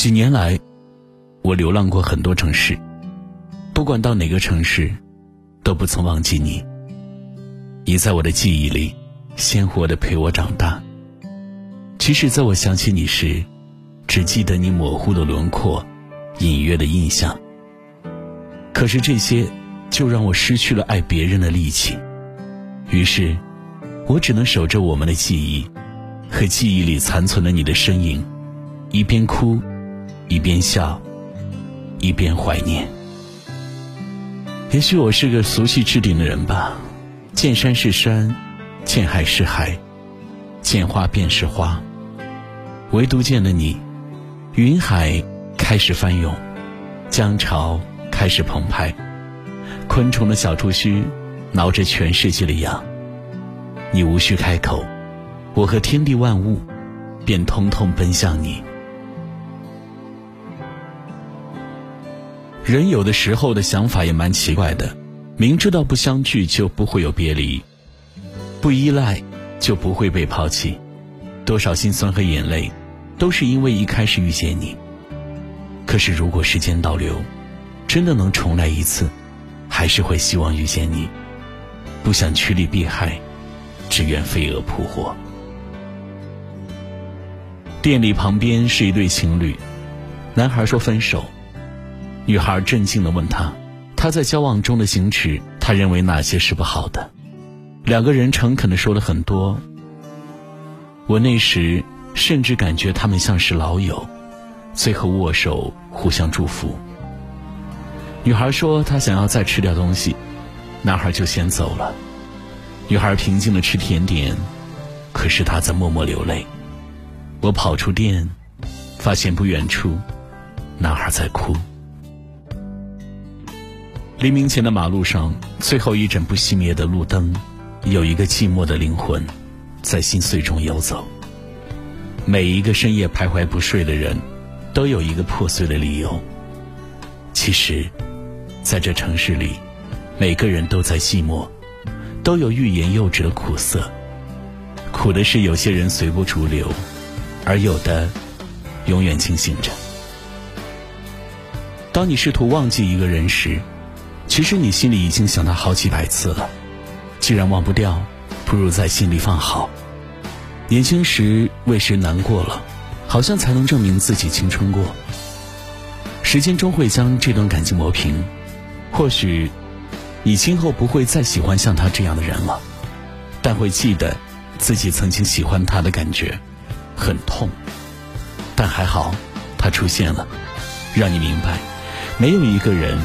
几年来，我流浪过很多城市，不管到哪个城市，都不曾忘记你。你在我的记忆里，鲜活的陪我长大。即使在我想起你时，只记得你模糊的轮廓，隐约的印象。可是这些，就让我失去了爱别人的力气。于是，我只能守着我们的记忆，和记忆里残存的你的身影，一边哭。一边笑，一边怀念。也许我是个俗气至顶的人吧，见山是山，见海是海，见花便是花。唯独见了你，云海开始翻涌，江潮开始澎湃，昆虫的小触须挠着全世界的痒。你无需开口，我和天地万物便通通奔向你。人有的时候的想法也蛮奇怪的，明知道不相聚就不会有别离，不依赖就不会被抛弃，多少心酸和眼泪，都是因为一开始遇见你。可是如果时间倒流，真的能重来一次，还是会希望遇见你，不想趋利避害，只愿飞蛾扑火。店里旁边是一对情侣，男孩说分手。女孩震惊地问他：“他在交往中的行止，他认为哪些是不好的？”两个人诚恳地说了很多。我那时甚至感觉他们像是老友，最后握手互相祝福。女孩说她想要再吃点东西，男孩就先走了。女孩平静地吃甜点，可是她在默默流泪。我跑出店，发现不远处，男孩在哭。黎明前的马路上，最后一盏不熄灭的路灯，有一个寂寞的灵魂，在心碎中游走。每一个深夜徘徊不睡的人，都有一个破碎的理由。其实，在这城市里，每个人都在寂寞，都有欲言又止的苦涩。苦的是有些人随波逐流，而有的，永远清醒着。当你试图忘记一个人时，其实你心里已经想他好几百次了，既然忘不掉，不如在心里放好。年轻时为谁难过了，好像才能证明自己青春过。时间终会将这段感情磨平，或许你今后不会再喜欢像他这样的人了，但会记得自己曾经喜欢他的感觉，很痛，但还好他出现了，让你明白，没有一个人。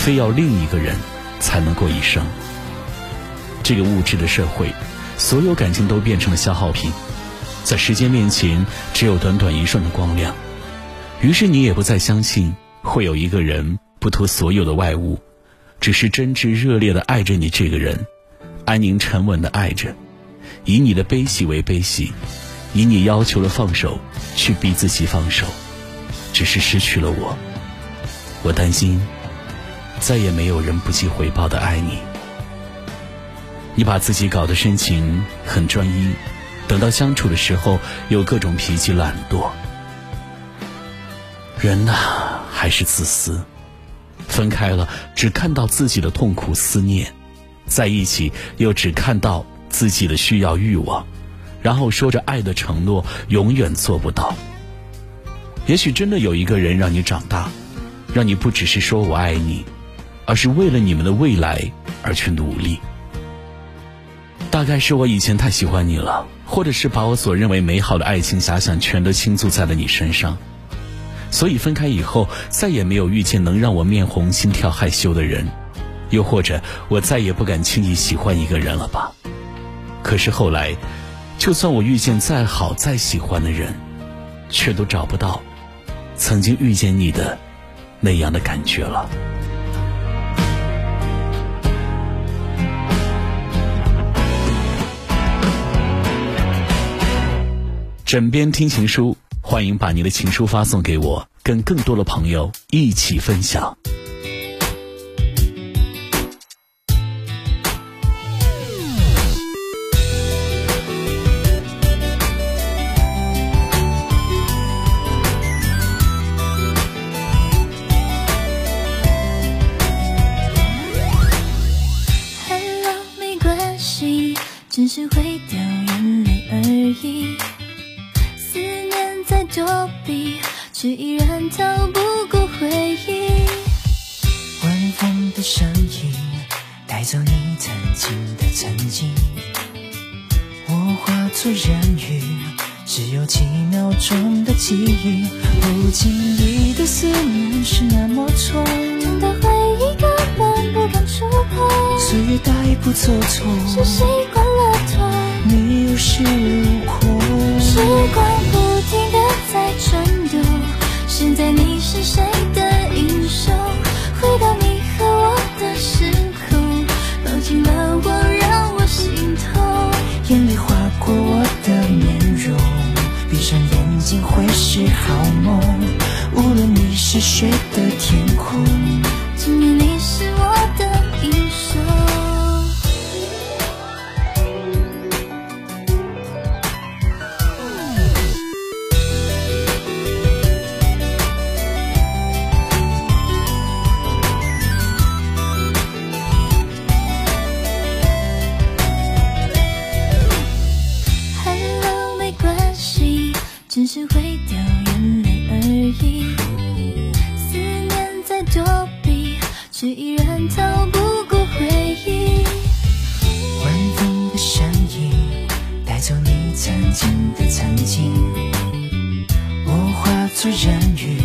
非要另一个人才能过一生。这个物质的社会，所有感情都变成了消耗品，在时间面前，只有短短一瞬的光亮。于是你也不再相信会有一个人不图所有的外物，只是真挚热烈的爱着你这个人，安宁沉稳的爱着，以你的悲喜为悲喜，以你要求的放手去逼自己放手，只是失去了我，我担心。再也没有人不计回报的爱你。你把自己搞得深情很专一，等到相处的时候又各种脾气懒惰。人呐，还是自私。分开了，只看到自己的痛苦思念；在一起，又只看到自己的需要欲望，然后说着爱的承诺，永远做不到。也许真的有一个人让你长大，让你不只是说我爱你。而是为了你们的未来而去努力。大概是我以前太喜欢你了，或者是把我所认为美好的爱情遐想全都倾注在了你身上，所以分开以后再也没有遇见能让我面红心跳害羞的人，又或者我再也不敢轻易喜欢一个人了吧？可是后来，就算我遇见再好再喜欢的人，却都找不到曾经遇见你的那样的感觉了。枕边听情书，欢迎把你的情书发送给我，跟更多的朋友一起分享。却依然逃不过回忆。晚风的声音带走你曾经的曾经，我化作人鱼，只有几秒钟的记忆。不经意的思念是那么重，痛的回忆根本不敢触碰。岁月带不走痛，是习惯了痛，你有恃无恐。时光程度，现在你是谁的英雄？回到你和我的时空，抱紧了我，让我心痛。眼泪划过我的面容，闭上眼睛会是好梦。无论你是谁的化作人鱼，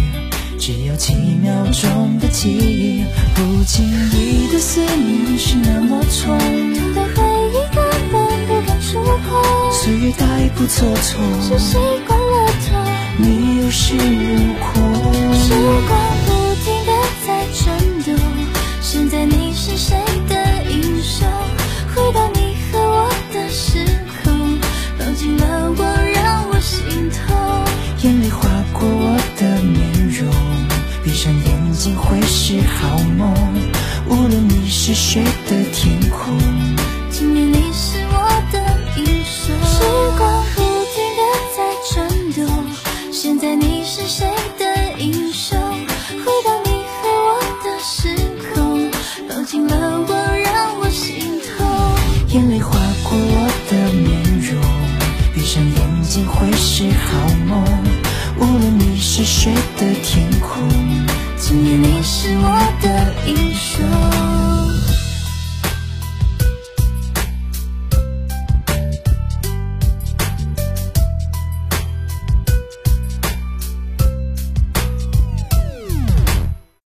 只有几秒钟的记忆。不经意的思念是那么重，痛的回忆根本不敢触碰。岁月带不走痛，是习惯了痛。你有恃无恐，时光谁的天空，今夜你是我的英雄。时光不停的在转动。现在你是谁的英雄？回到你和我的时空，抱紧了我，让我心痛。眼泪划过我的面容，闭上眼睛会是好梦。无论你是谁的天